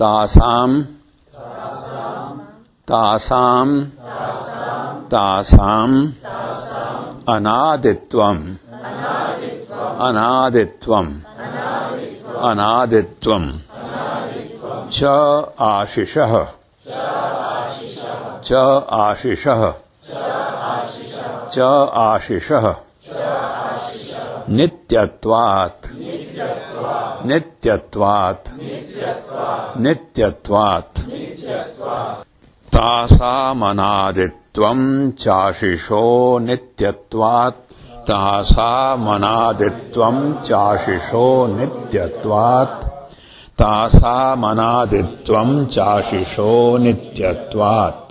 तासाम्। तासाम्। तासाम्। अनादित्वम्। अनादित्वम्। अनादित्वम्। च आशिषः। च आशिषः। च आशिषः नित्यत्वात्। नित्यत्वात्। नित्यत्वात्। तासामनादित्वम् चाशिषो नित्यत्वात्। तासामनादित्वम् चाशिषो नित्यत्वात्। तासामनादित्वम् चाशिषो नित्यत्वात्